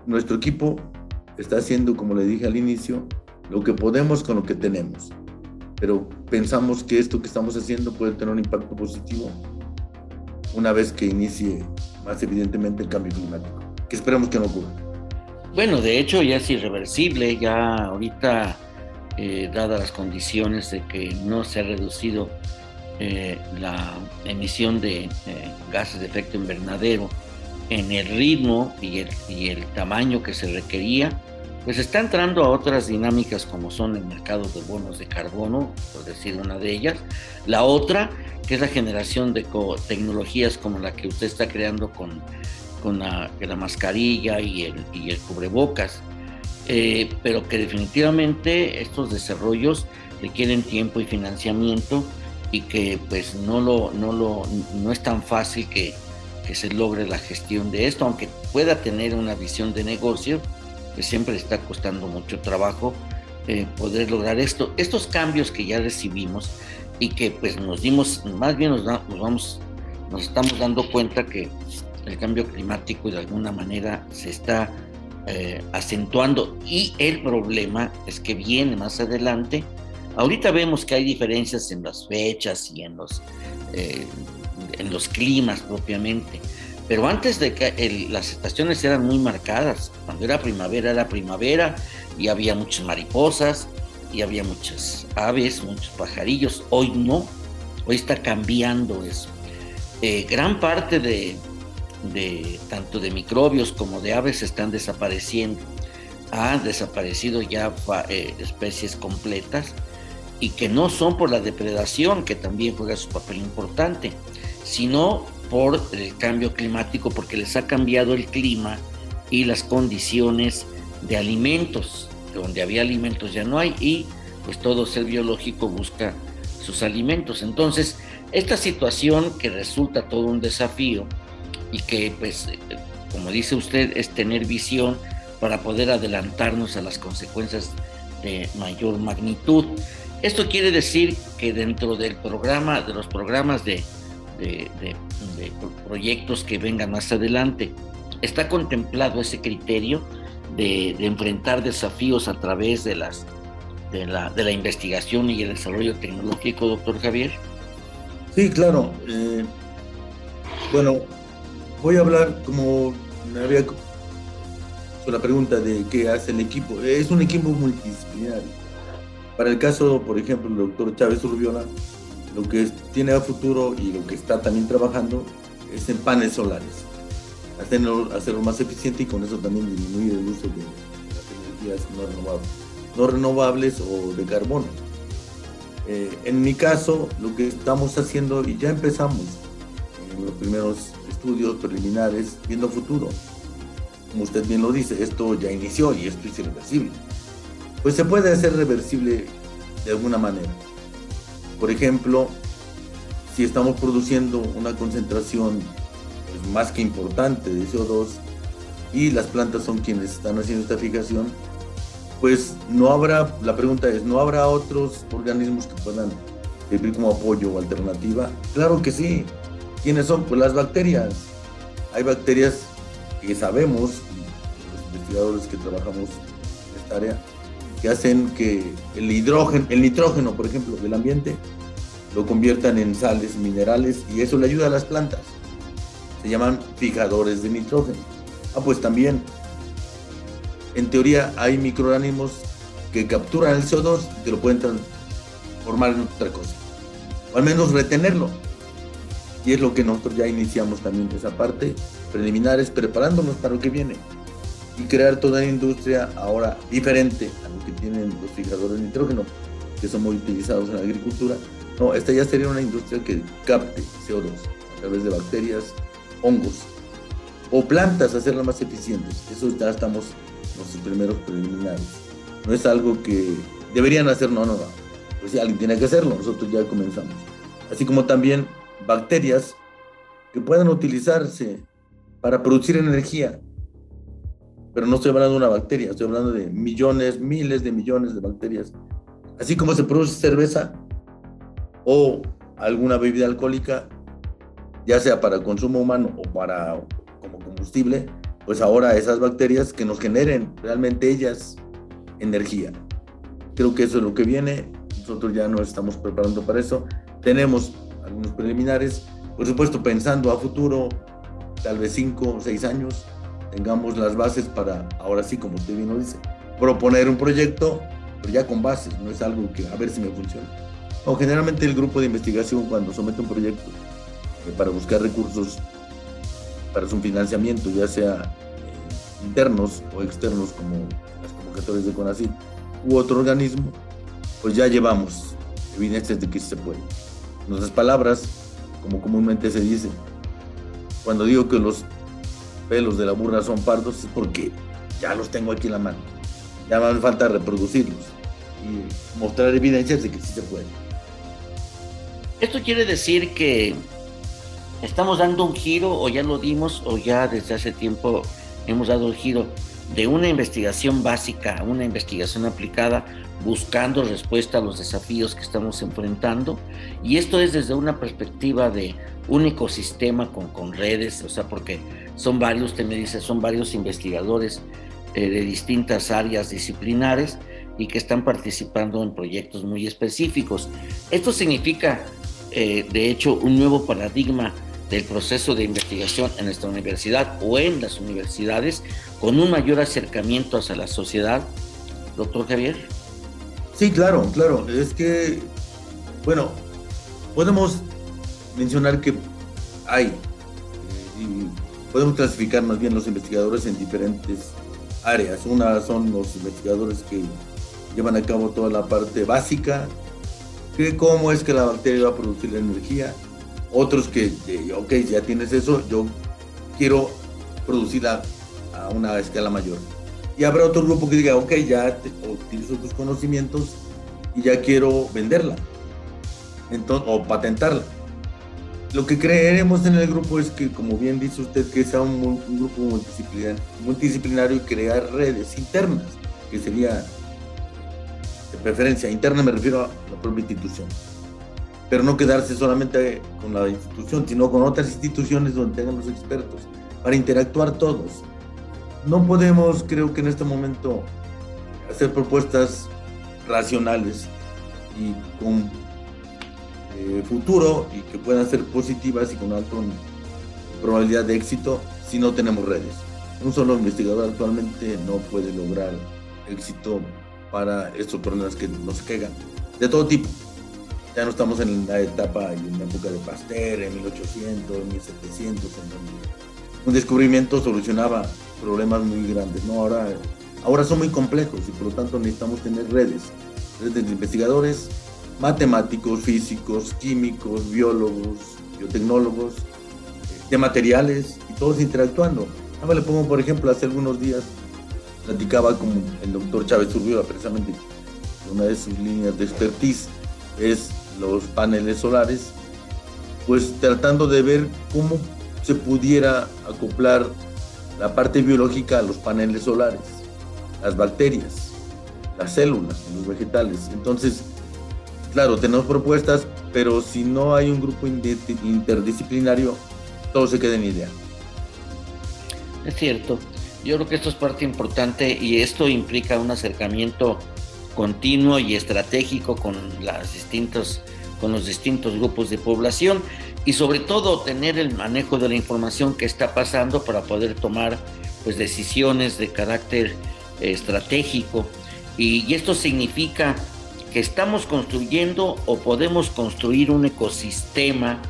Nuestro equipo está haciendo, como le dije al inicio, lo que podemos con lo que tenemos. Pero pensamos que esto que estamos haciendo puede tener un impacto positivo una vez que inicie más evidentemente el cambio climático, que esperemos que no ocurra. Bueno, de hecho ya es irreversible, ya ahorita, eh, dadas las condiciones de que no se ha reducido eh, la emisión de eh, gases de efecto invernadero en el ritmo y el, y el tamaño que se requería, pues está entrando a otras dinámicas como son el mercado de bonos de carbono, por decir una de ellas. La otra, que es la generación de tecnologías como la que usted está creando con, con la, mascarilla y el, cubrebocas, eh, pero que definitivamente estos desarrollos requieren tiempo y financiamiento y que pues no, lo, no, lo, no es tan fácil que, se logre la gestión de esto, aunque pueda tener una visión de negocio, que siempre está costando mucho trabajo eh, poder lograr esto. Estos cambios que ya recibimos y que pues nos dimos, más bien nos, vamos, nos estamos dando cuenta que el cambio climático de alguna manera se está eh, acentuando y el problema es que viene más adelante. Ahorita vemos que hay diferencias en las fechas y en los, eh, en los climas propiamente, pero antes de que las estaciones eran muy marcadas, cuando era primavera era primavera y había muchas mariposas y había muchas aves, muchos pajarillos. Hoy no, hoy está cambiando eso. Eh, gran parte de, tanto de microbios como de aves están desapareciendo. Han desaparecido ya eh, especies completas y que no son por la depredación, que también juega su papel importante, sino por el cambio climático, porque les ha cambiado el clima y las condiciones de alimentos. Donde había alimentos ya no hay y pues todo ser biológico busca sus alimentos. Entonces, esta situación que resulta todo un desafío y que pues, como dice usted, es tener visión para poder adelantarnos a las consecuencias de mayor magnitud. Esto quiere decir que dentro del programa, de los programas de de, proyectos que vengan más adelante. Está contemplado ese criterio de, enfrentar desafíos a través de, las, de, la, de la investigación y el desarrollo tecnológico, doctor Javier. Sí, claro. Eh, bueno, voy a hablar como me había hecho la pregunta de qué hace el equipo. Es un equipo multidisciplinario. Para el caso, por ejemplo, el doctor Chávez Urbiola, lo que tiene a futuro y lo que está también trabajando es en paneles solares. Hacerlo, hacerlo más eficiente y con eso también disminuir el uso de las energías no renovables, no renovables o de carbono. Eh, en mi caso, lo que estamos haciendo, y ya empezamos en los primeros estudios preliminares, viendo futuro. Como usted bien lo dice, esto ya inició y esto es irreversible. Pues se puede hacer reversible de alguna manera. Por ejemplo, si estamos produciendo una concentración pues, más que importante de CO2 y las plantas son quienes están haciendo esta fijación, pues no habrá, la pregunta es, ¿no habrá otros organismos que puedan servir como apoyo o alternativa? Claro que sí. ¿Quiénes son? Pues las bacterias. Hay bacterias que sabemos, los investigadores que trabajamos en esta área, que hacen que el hidrógeno, el nitrógeno, por ejemplo, del ambiente, lo conviertan en sales minerales y eso le ayuda a las plantas. Se llaman fijadores de nitrógeno. Ah, pues también, en teoría, hay microorganismos que capturan el CO2 y que lo pueden transformar en otra cosa. O al menos retenerlo. Y es lo que nosotros ya iniciamos también esa parte, preliminares, preparándonos para lo que viene y crear toda una industria ahora diferente a lo que tienen los fijadores de nitrógeno, que son muy utilizados en la agricultura. No, esta ya sería una industria que capte CO2 a través de bacterias, hongos o plantas, hacerlas más eficientes. Eso ya estamos en los primeros preliminares. No es algo que deberían hacer, no, no, no. Pues si alguien tiene que hacerlo, nosotros ya comenzamos. Así como también bacterias que puedan utilizarse para producir energía. Pero no estoy hablando de una bacteria, estoy hablando de millones, miles de millones de bacterias. Así como se produce cerveza o alguna bebida alcohólica, ya sea para consumo humano o para como combustible, pues ahora esas bacterias que nos generen realmente ellas energía. Creo que eso es lo que viene. Nosotros ya nos estamos preparando para eso. Tenemos preliminares, por supuesto pensando a futuro, tal vez cinco o seis años, tengamos las bases para, ahora sí, como usted bien lo dice, proponer un proyecto, pero ya con bases, no es algo que a ver si me funciona. O generalmente el grupo de investigación cuando somete un proyecto eh, para buscar recursos para su financiamiento, ya sea eh, internos o externos como las convocatorias de CONACYT u otro organismo, pues ya llevamos evidencias de que se puede. En otras palabras, como comúnmente se dice, cuando digo que los pelos de la burra son pardos es porque ya los tengo aquí en la mano. Ya me falta reproducirlos y mostrar evidencias de que sí se puede. Esto quiere decir que estamos dando un giro o ya lo dimos o ya desde hace tiempo hemos dado el giro de una investigación básica a una investigación aplicada buscando respuesta a los desafíos que estamos enfrentando. Y esto es desde una perspectiva de un ecosistema con, con redes, o sea, porque son varios, usted me dice, son varios investigadores eh, de distintas áreas disciplinares y que están participando en proyectos muy específicos. Esto significa, eh, de hecho, un nuevo paradigma del proceso de investigación en nuestra universidad o en las universidades con un mayor acercamiento hacia la sociedad. Doctor Javier. Sí, claro, claro. Es que, bueno, podemos mencionar que hay, eh, y podemos clasificar más bien los investigadores en diferentes áreas. Una son los investigadores que llevan a cabo toda la parte básica, que cómo es que la bacteria va a producir la energía. Otros que, ok, ya tienes eso, yo quiero producirla a una escala mayor y habrá otro grupo que diga, ok, ya utilizo tus conocimientos y ya quiero venderla entonces, o patentarla. Lo que creeremos en el grupo es que, como bien dice usted, que sea un, grupo multidisciplinario, multidisciplinario y crear redes internas, que sería de preferencia interna, me refiero a la propia institución. Pero no quedarse solamente con la institución, sino con otras instituciones donde tengan los expertos, para interactuar todos no podemos, creo que en este momento, hacer propuestas racionales y con eh, futuro y que puedan ser positivas y con alta probabilidad de éxito si no tenemos redes. Un solo investigador actualmente no puede lograr éxito para estos problemas que nos quedan, de todo tipo. Ya no estamos en la etapa y en la época de Pasteur, en 1800, 1700, en un descubrimiento solucionaba problemas muy grandes, ¿no? Ahora, ahora son muy complejos y por lo tanto necesitamos tener redes, redes de investigadores, matemáticos, físicos, químicos, biólogos, biotecnólogos, de materiales y todos interactuando. Ahora le pongo, por ejemplo, hace algunos días platicaba con el doctor Chávez Urbiola, precisamente una de sus líneas de expertise es los paneles solares, pues tratando de ver cómo se pudiera acoplar la parte biológica a los paneles solares, las bacterias, las células, los vegetales. Entonces, claro, tenemos propuestas, pero si no hay un grupo interdisciplinario, todo se queda en idea. Es cierto. Yo creo que esto es parte importante y esto implica un acercamiento continuo y estratégico con, las distintos, con los distintos grupos de población y sobre todo tener el manejo de la información que está pasando para poder tomar pues decisiones de carácter eh, estratégico. Y, esto significa que estamos construyendo o podemos construir un ecosistema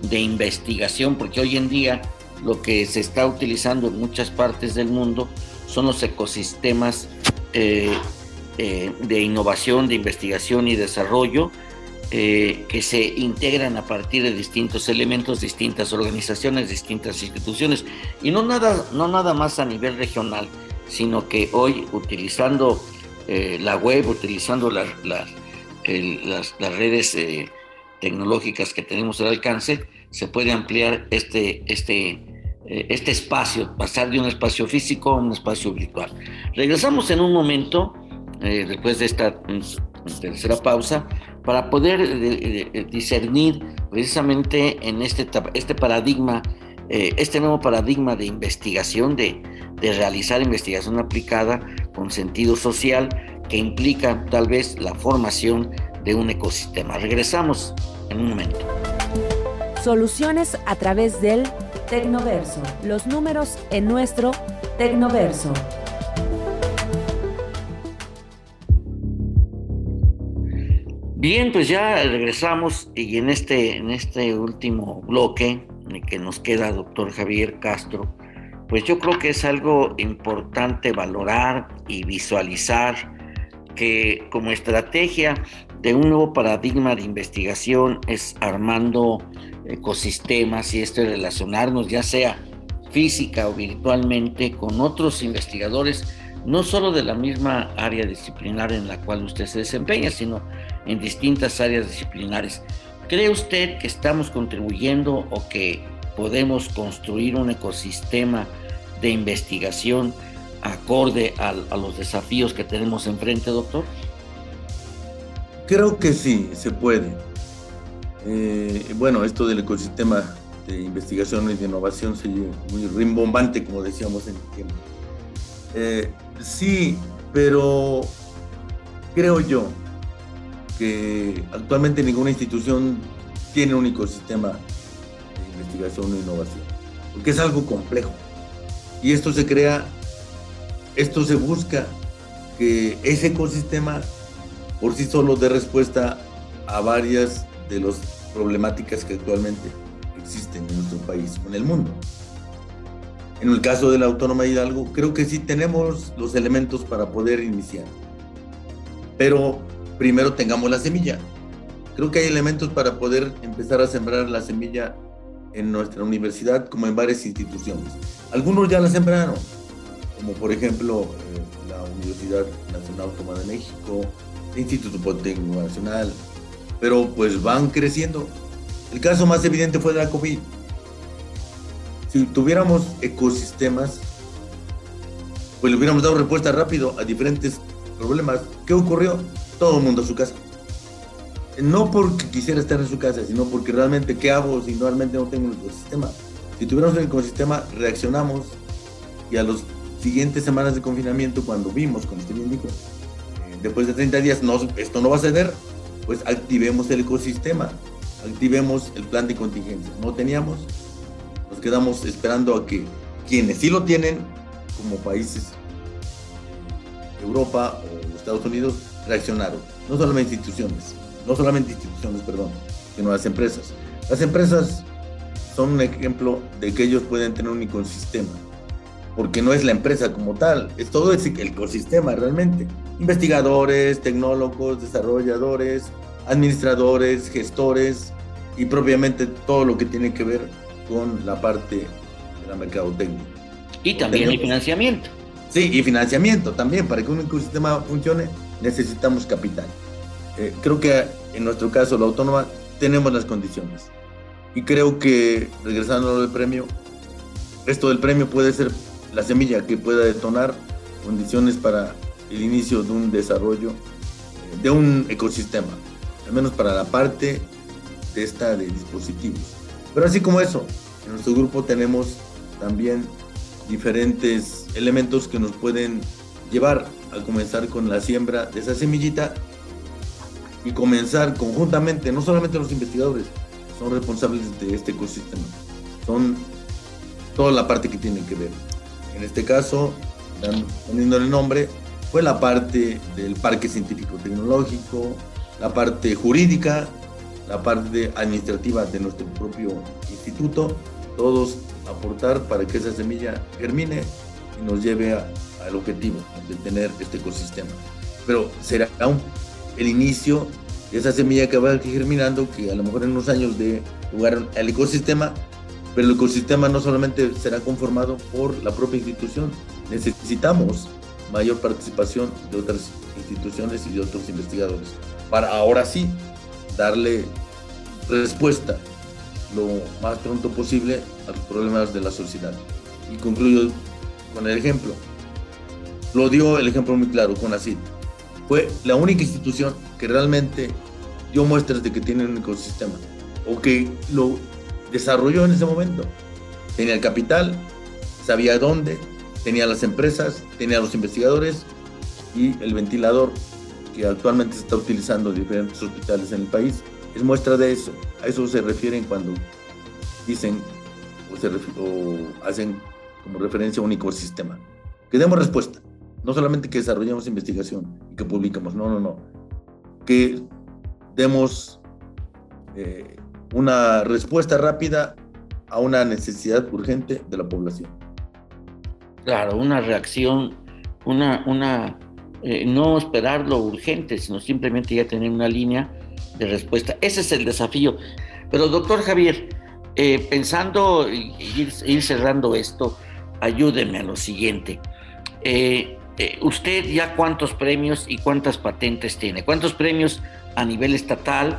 de investigación porque hoy en día lo que se está utilizando en muchas partes del mundo son los ecosistemas eh, eh, de innovación, de investigación y desarrollo eh, que se integran a partir de distintos elementos, distintas organizaciones, distintas instituciones, y no nada, no nada más a nivel regional, sino que hoy utilizando eh, la web, utilizando las, las, redes eh, tecnológicas que tenemos al alcance, se puede ampliar este, este, este espacio, pasar de un espacio físico a un espacio virtual. Regresamos en un momento, después de esta tercera pausa, para poder eh, discernir precisamente en este, este paradigma, este nuevo paradigma de investigación, de, de realizar investigación aplicada con sentido social, que implica tal vez la formación de un ecosistema. Regresamos en un momento. Soluciones a través del Tecnoverso. Los números en nuestro Tecnoverso. Bien, pues ya regresamos y en este, en este último bloque que nos queda, doctor Javier Castro, pues yo creo que es algo importante valorar y visualizar que como estrategia de un nuevo paradigma de investigación es armando ecosistemas y esto relacionarnos ya sea física o virtualmente con otros investigadores, no solo de la misma área disciplinar en la cual usted se desempeña, sino en distintas áreas disciplinares. ¿Cree usted que estamos contribuyendo o que podemos construir un ecosistema de investigación acorde a, a los desafíos que tenemos enfrente, doctor? Creo que sí, se puede. Eh, bueno, esto del ecosistema de investigación y de innovación se muy rimbombante, como decíamos en el tiempo. Eh, sí, pero creo yo actualmente ninguna institución tiene un ecosistema de investigación e innovación, porque es algo complejo. Y esto se crea, esto se busca que ese ecosistema por sí solo de respuesta a varias de las problemáticas que actualmente existen en nuestro país o en el mundo. En el caso de la Autónoma de Hidalgo, creo que sí tenemos los elementos para poder iniciar. Pero primero tengamos la semilla. Creo que hay elementos para poder empezar a sembrar la semilla en nuestra universidad como en varias instituciones. Algunos ya la sembraron, como por ejemplo eh, la Universidad Nacional Autónoma de México, Instituto Politécnico Nacional, pero pues van creciendo. El caso más evidente fue la COVID. Si tuviéramos ecosistemas, pues le hubiéramos dado respuesta rápido a diferentes problemas. ¿Qué ocurrió? Todo el mundo a su casa. No porque quisiera estar en su casa, sino porque realmente, ¿qué hago si realmente no tengo un ecosistema? Si tuviéramos un ecosistema, reaccionamos y a las siguientes semanas de confinamiento, cuando vimos, como usted bien dijo, después de 30 días esto no va a ceder, pues activemos el ecosistema, activemos el plan de contingencia. No teníamos, nos quedamos esperando a que quienes sí lo tienen, como países Europa o Estados Unidos, reaccionaron. No solamente instituciones, no solamente instituciones, perdón, sino las empresas. Las empresas son un ejemplo de que ellos pueden tener un ecosistema porque no es la empresa como tal, es todo el ecosistema realmente. Investigadores, tecnólogos, desarrolladores, administradores, gestores y propiamente todo lo que tiene que ver con la parte de la mercadotecnia. Y también el financiamiento. Sí, y financiamiento también. Para que un ecosistema funcione necesitamos capital. Eh, creo que en nuestro caso, la autónoma, tenemos las condiciones. Y creo que, regresando al premio, esto del premio puede ser la semilla que pueda detonar condiciones para el inicio de un desarrollo eh, de un ecosistema, al menos para la parte de esta de dispositivos. Pero así como eso, en nuestro grupo tenemos también diferentes elementos que nos pueden llevar a comenzar con la siembra de esa semillita y comenzar conjuntamente, no solamente los investigadores son responsables de este ecosistema, son toda la parte que tienen que ver. En este caso, poniendo el nombre, fue la parte del parque científico tecnológico, la parte jurídica, la parte administrativa de nuestro propio instituto, todos aportar para que esa semilla germine y nos lleve al objetivo de tener este ecosistema. Pero será el inicio de esa semilla que va germinando, que a lo mejor en unos años de jugar al ecosistema pero el ecosistema no solamente será conformado por la propia institución, necesitamos mayor participación de otras instituciones y de otros investigadores para ahora sí darle respuesta lo más pronto posible a los problemas de la sociedad. Y concluyo con el ejemplo. Lo dio el ejemplo muy claro con ACID. Fue la única institución que realmente dio muestras de que tiene un ecosistema o que lo desarrolló en ese momento. Tenía el capital, sabía dónde, tenía las empresas, tenía los investigadores y el ventilador que actualmente se está utilizando en diferentes hospitales en el país es muestra de eso. A eso se refieren cuando dicen o, hacen como referencia un ecosistema. Que demos respuesta. No solamente que desarrollemos investigación y que publicamos, no, no, no. Que demos eh, una respuesta rápida a una necesidad urgente de la población. Claro, una reacción, una, una eh, no esperar lo urgente, sino simplemente ya tener una línea de respuesta. Ese es el desafío. Pero doctor Javier, eh, pensando y ir, cerrando esto, ayúdeme a lo siguiente. ¿Usted ya cuántos premios y cuántas patentes tiene? ¿Cuántos premios a nivel estatal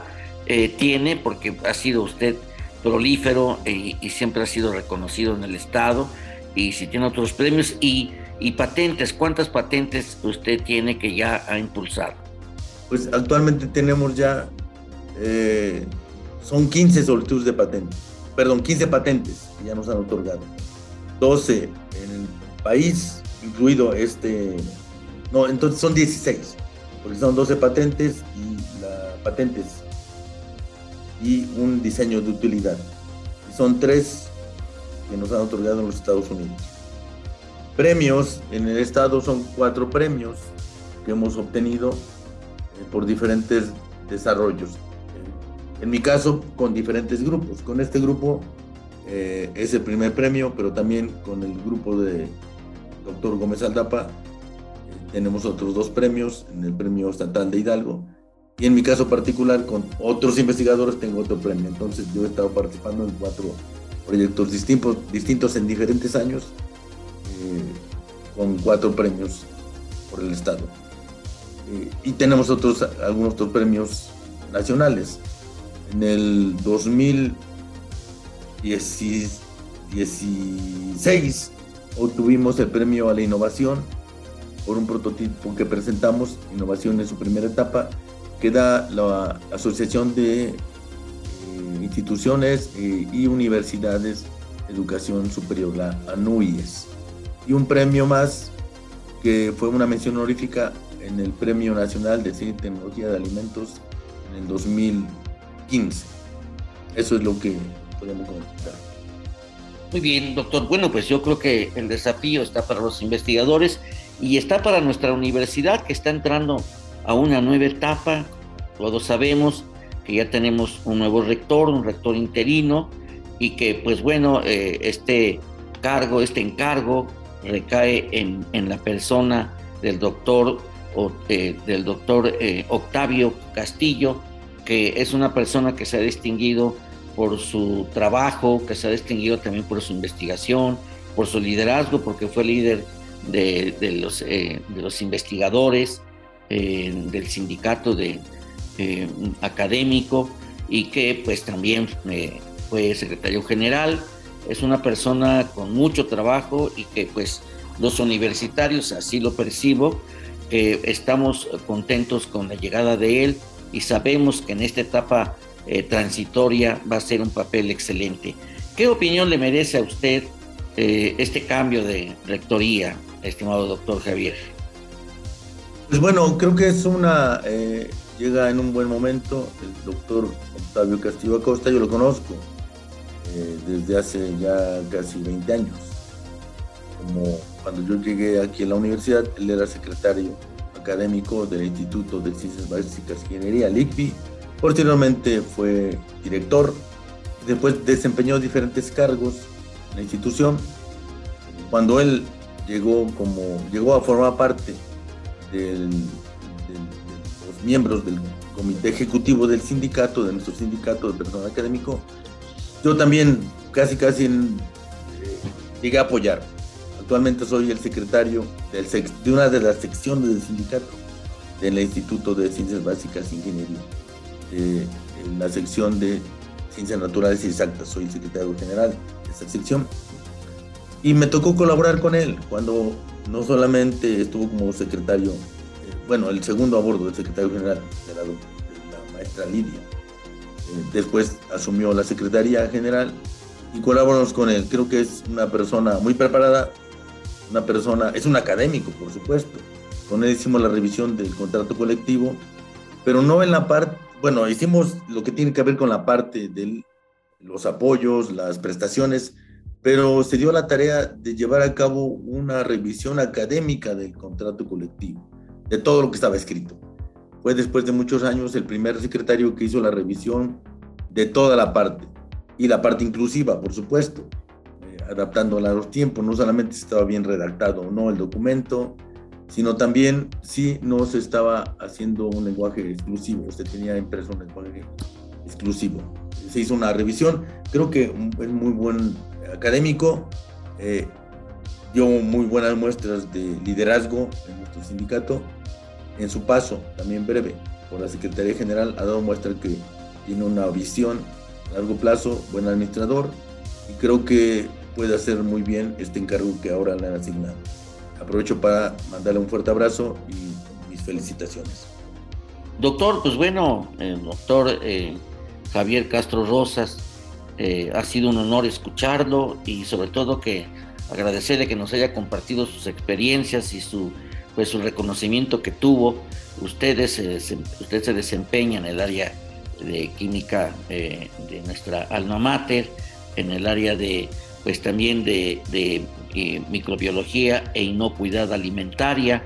tiene? Porque ha sido usted prolífero y, siempre ha sido reconocido en el Estado. Y si tiene otros premios y y patentes, ¿cuántas patentes usted tiene que ya ha impulsado? Pues actualmente tenemos ya, eh, son 15 solicitudes de patentes, perdón, 15 patentes que ya nos han otorgado. 12 en el país, incluido este, no, entonces son 16, porque son 12 patentes y la, patentes y un diseño de utilidad. Son tres que nos han otorgado en los Estados Unidos. Premios en el estado son cuatro premios que hemos obtenido eh, por diferentes desarrollos. En mi caso, con diferentes grupos. Con este grupo eh, es el primer premio, pero también con el grupo de doctor Gómez Aldapa eh, tenemos otros dos premios, en el premio estatal de Hidalgo. Y en mi caso particular, con otros investigadores, tengo otro premio. Entonces, yo he estado participando en cuatro proyectos distintos, distintos en diferentes años con cuatro premios por el Estado. Eh, y tenemos otros, algunos otros premios nacionales. En el 2016 obtuvimos el premio a la innovación por un prototipo que presentamos, innovación en su primera etapa, que da la Asociación de eh, Instituciones eh, y Universidades de Educación Superior, la ANUIES y un premio más que fue una mención honorífica en el Premio Nacional de Ciencia y Tecnología de Alimentos en el 2015. Eso es lo que podemos comentar. Muy bien, doctor. Bueno, pues yo creo que el desafío está para los investigadores y está para nuestra universidad que está entrando a una nueva etapa. Todos sabemos que ya tenemos un nuevo rector, un rector interino y que pues bueno, eh, este cargo, este encargo recae en, la persona del doctor, eh, del doctor eh, Octavio Castillo, que es una persona que se ha distinguido por su trabajo, que se ha distinguido también por su investigación, por su liderazgo, porque fue líder de, los, eh, de los, investigadores del sindicato de, académico y que pues también fue secretario general. Es una persona con mucho trabajo y que pues los universitarios, así lo percibo, estamos contentos con la llegada de él y sabemos que en esta etapa eh, transitoria va a ser un papel excelente. ¿Qué opinión le merece a usted eh, este cambio de rectoría, estimado doctor Javier? Pues bueno, creo que es una, eh, llega en un buen momento el doctor Octavio Castillo Acosta, yo lo conozco, desde hace ya casi 20 años. Como cuando yo llegué aquí a la universidad, él era secretario académico del Instituto de Ciencias Básicas y Ingeniería, LICPI. Posteriormente fue director, después desempeñó diferentes cargos en la institución. Cuando él llegó, como, llegó a formar parte de los miembros del comité ejecutivo del sindicato, de nuestro sindicato de personal académico, yo también casi, casi eh, llegué a apoyar. Actualmente soy el secretario de una de las secciones del sindicato del Instituto de Ciencias Básicas e Ingeniería, en la sección de Ciencias Naturales y Exactas. Soy secretario general de esta sección. Y me tocó colaborar con él cuando no solamente estuvo como secretario, eh, bueno, el segundo a bordo del secretario general, de la, la maestra Lidia. Eh, después asumió la secretaría general y colaboramos con él. Creo que es una persona muy preparada, una persona, es un académico, por supuesto. Con él hicimos la revisión del contrato colectivo, pero no en la parte, bueno, hicimos lo que tiene que ver con la parte de los apoyos, las prestaciones, pero se dio la tarea de llevar a cabo una revisión académica del contrato colectivo, de todo lo que estaba escrito. Fue después de muchos años el primer secretario que hizo la revisión de toda la parte, y la parte inclusiva, por supuesto, eh, adaptándola a los tiempos, no solamente estaba bien redactado o no el documento, sino también si no se estaba haciendo un lenguaje exclusivo, usted tenía impreso un lenguaje exclusivo. Se hizo una revisión, creo que es muy buen académico, eh, dio muy buenas muestras de liderazgo en nuestro sindicato. En su paso, también breve, por la Secretaría General, ha dado muestra que tiene una visión largo plazo, buen administrador y creo que puede hacer muy bien este encargo que ahora le han asignado. Aprovecho para mandarle un fuerte abrazo y mis felicitaciones. Doctor, pues bueno, el doctor eh, Javier Castro Rosas, eh, ha sido un honor escucharlo y sobre todo que agradecerle que nos haya compartido sus experiencias y su, pues, su reconocimiento que tuvo. Ustedes, usted se desempeña en el área de química eh, de nuestra alma mater, en el área de, pues también de, eh, microbiología e inocuidad alimentaria,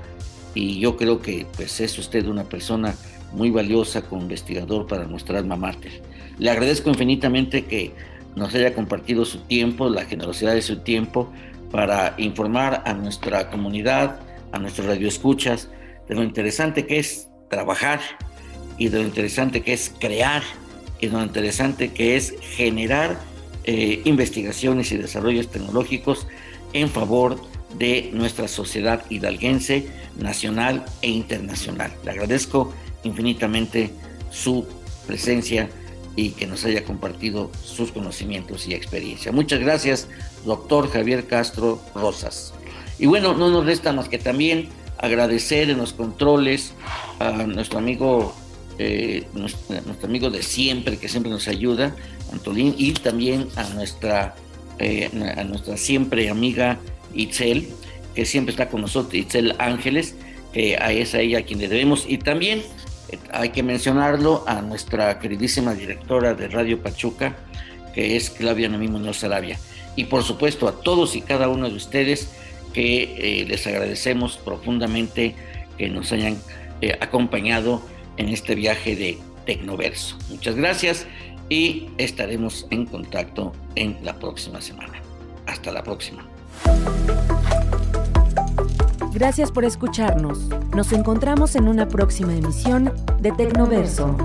y yo creo que pues es usted una persona muy valiosa como investigador para nuestra alma mater. Le agradezco infinitamente que nos haya compartido su tiempo, la generosidad de su tiempo, para informar a nuestra comunidad, a nuestros radioescuchas, de lo interesante que es trabajar y de lo interesante que es crear y de lo interesante que es generar eh, investigaciones y desarrollos tecnológicos en favor de nuestra sociedad hidalguense, nacional e internacional. Le agradezco infinitamente su presencia y que nos haya compartido sus conocimientos y experiencia. Muchas gracias, doctor Javier Castro Rosas. Y bueno, no nos resta más que también agradecer en los controles a nuestro amigo eh, nuestro, amigo de siempre, que siempre nos ayuda, Antolín, y también a nuestra, eh, a nuestra siempre amiga Itzel, que siempre está con nosotros, Itzel Ángeles, que a esa ella a quien le debemos, y también eh, hay que mencionarlo a nuestra queridísima directora de Radio Pachuca, que es Claudia Noemí Muñoz Arabia. Y por supuesto a todos y cada uno de ustedes que les agradecemos profundamente que nos hayan acompañado en este viaje de Tecnoverso. Muchas gracias y estaremos en contacto en la próxima semana. Hasta la próxima. Gracias por escucharnos. Nos encontramos en una próxima emisión de Tecnoverso.